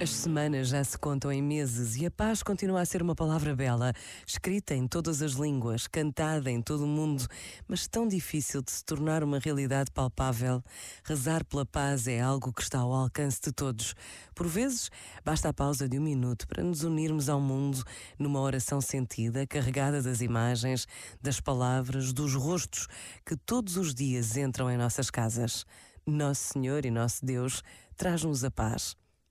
As semanas já se contam em meses e a paz continua a ser uma palavra bela, escrita em todas as línguas, cantada em todo o mundo, mas tão difícil de se tornar uma realidade palpável. Rezar pela paz é algo que está ao alcance de todos. Por vezes, basta a pausa de um minuto para nos unirmos ao mundo numa oração sentida, carregada das imagens, das palavras, dos rostos que todos os dias entram em nossas casas. Nosso Senhor e nosso Deus traz-nos a paz.